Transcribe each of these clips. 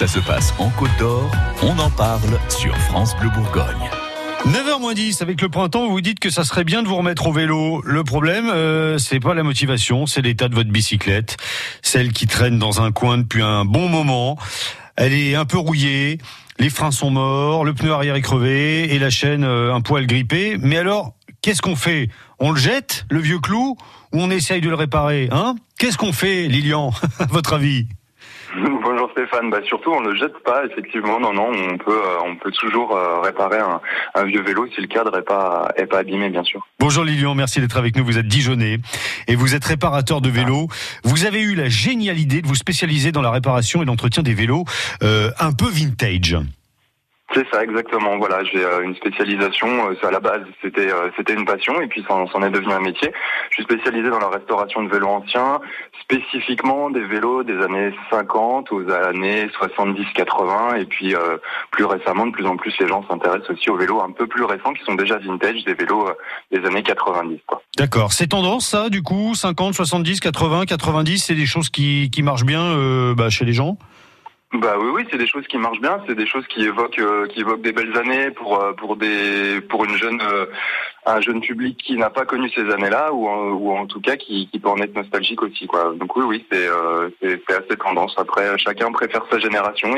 Ça se passe en Côte d'Or, on en parle sur France Bleu Bourgogne. 9h 10 avec le printemps, vous dites que ça serait bien de vous remettre au vélo. Le problème, euh, c'est pas la motivation, c'est l'état de votre bicyclette, celle qui traîne dans un coin depuis un bon moment. Elle est un peu rouillée, les freins sont morts, le pneu arrière est crevé et la chaîne euh, un poil grippée. Mais alors, qu'est-ce qu'on fait? On le jette, le vieux clou, ou on essaye de le réparer hein? Qu'est-ce qu'on fait, Lilian, à votre avis? Bonjour Stéphane. Bah surtout on ne jette pas effectivement. Non non, on peut euh, on peut toujours euh, réparer un, un, vieux vélo si le cadre est pas est pas abîmé bien sûr. Bonjour Lilian, merci d'être avec nous. Vous êtes Dijonais et vous êtes réparateur de vélos. Vous avez eu la géniale idée de vous spécialiser dans la réparation et l'entretien des vélos euh, un peu vintage. C'est ça exactement. Voilà, j'ai euh, une spécialisation. Euh, à la base, c'était euh, c'était une passion et puis ça en est devenu un métier. Je suis spécialisé dans la restauration de vélos anciens, spécifiquement des vélos des années 50 aux années 70-80 et puis plus récemment, de plus en plus, les gens s'intéressent aussi aux vélos un peu plus récents qui sont déjà vintage, des vélos des années 90. D'accord. C'est tendance ça, du coup, 50, 70, 80, 90, c'est des choses qui qui marchent bien bah, chez les gens? Bah oui, oui, c'est des choses qui marchent bien, c'est des choses qui évoquent, euh, qui évoquent des belles années pour euh, pour des pour une jeune euh, un jeune public qui n'a pas connu ces années-là ou en, ou en tout cas qui, qui peut en être nostalgique aussi quoi. Donc oui, oui, c'est c'est assez tendance. Après, chacun préfère sa génération.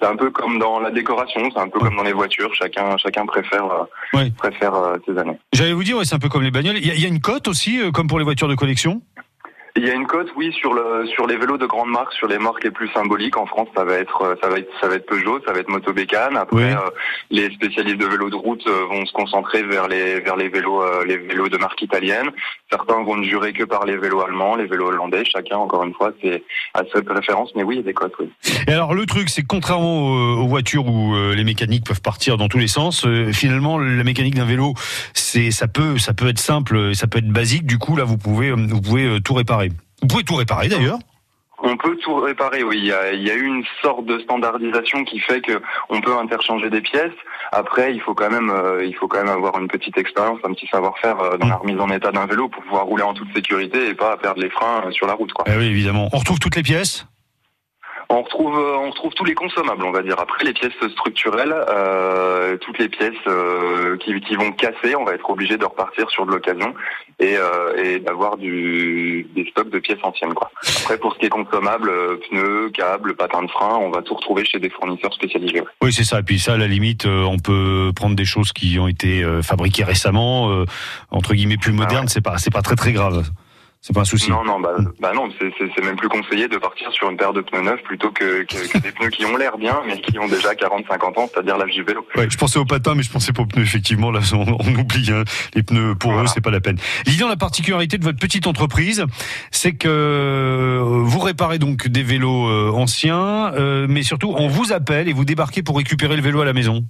c'est un peu comme dans la décoration, c'est un peu comme dans les voitures. Chacun chacun préfère préfère ses années. J'allais vous dire, c'est un peu comme les bagnoles. Il y, y, a une cote aussi, comme pour les voitures de collection? Il y a une cote, oui, sur le sur les vélos de grande marque, sur les marques les plus symboliques. En France, ça va être ça va être ça va être Peugeot, ça va être Motobécane. Après, euh, les spécialistes de vélos de route euh, vont se concentrer vers les vers les vélos euh, les vélos de marque italienne. Certains vont ne jurer que par les vélos allemands, les vélos hollandais. Chacun, encore une fois, c'est à sa préférence. Mais oui, il y a des cotes. Oui. Et alors le truc, c'est que contrairement aux, voitures où les mécaniques peuvent partir dans tous les sens, finalement, la mécanique d'un vélo, c'est ça peut ça peut être simple, ça peut être basique. Du coup, là, vous pouvez vous pouvez tout réparer. Vous pouvez tout réparer d'ailleurs on peut tout réparer, oui. Il y, a, il y a eu une sorte de standardisation qui fait que on peut interchanger des pièces. Après, il faut quand même, euh, il faut quand même avoir une petite expérience, un petit savoir-faire euh, dans la remise en état d'un vélo pour pouvoir rouler en toute sécurité et pas perdre les freins euh, sur la route. Quoi. Eh oui, évidemment. On retrouve toutes les pièces? On retrouve, on retrouve tous les consommables, on va dire. Après les pièces structurelles, euh, toutes les pièces euh, qui, qui, vont casser, on va être obligé de repartir sur de l'occasion et, euh, et d'avoir du, des stocks de pièces anciennes. Quoi. Après, pour ce qui est consommable, euh, pneus, câbles, patins de frein, on va tout retrouver chez des fournisseurs spécialisés. Oui, c'est ça. Et puis ça, à la limite, on peut prendre des choses qui ont été fabriquées récemment, entre guillemets plus modernes. C'est pas, c'est pas très très grave. C'est pas un souci. Non, non, bah, bah non, c'est même plus conseillé de partir sur une paire de pneus neufs plutôt que, que, que des pneus qui ont l'air bien, mais qui ont déjà 40-50 ans, c'est-à-dire l'âge du vélo. Ouais, je pensais aux patins, mais je pensais pas aux pneus, effectivement. Là, on, on oublie, hein. les pneus, pour eux, c'est pas la peine. L'idée, la particularité de votre petite entreprise, c'est que vous réparez donc des vélos euh, anciens, euh, mais surtout, on vous appelle et vous débarquez pour récupérer le vélo à la maison.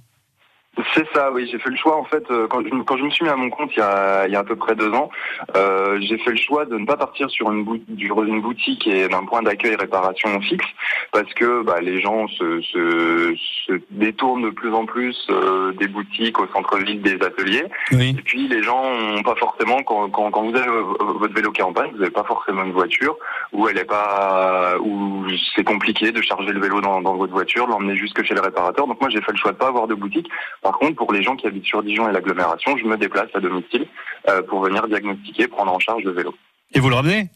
C'est ça, oui. J'ai fait le choix en fait euh, quand je, quand je me suis mis à mon compte il y a, il y a à peu près deux ans. Euh, j'ai fait le choix de ne pas partir sur une, une boutique et d'un point d'accueil réparation fixe parce que bah, les gens se, se, se, détournent de plus en plus euh, des boutiques au centre-ville, des ateliers. Et puis les gens ont pas forcément quand, quand, quand vous avez votre vélo qui est en panne, vous n'avez pas forcément une voiture où elle est pas où c'est compliqué de charger le vélo dans, dans votre voiture, l'emmener jusque chez le réparateur. Donc moi j'ai fait le choix de pas avoir de boutique par contre, pour les gens qui habitent sur Dijon et l'agglomération, je me déplace à domicile euh, pour venir diagnostiquer, prendre en charge le vélo. Et vous le ramenez?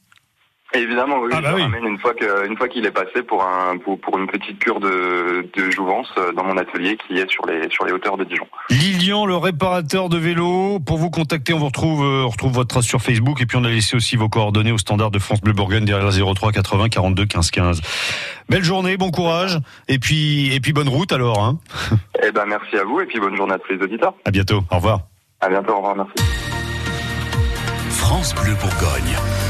Évidemment, oui. Ah bah je le ramène une fois que, une fois qu'il est passé pour un, pour, pour, une petite cure de, de jouvence euh, dans mon atelier qui est sur les, sur les hauteurs de Dijon. Lilian, le réparateur de vélo. Pour vous contacter, on vous retrouve, euh, on retrouve votre trace sur Facebook et puis on a laissé aussi vos coordonnées au standard de France Bleu Bourgogne derrière 03 80 42 15 15. Belle journée, bon courage et puis, et puis bonne route alors, hein. Eh ben, merci à vous et puis bonne journée à tous les auditeurs. À bientôt. Au revoir. À bientôt. Au revoir. Merci. France Bleu Bourgogne.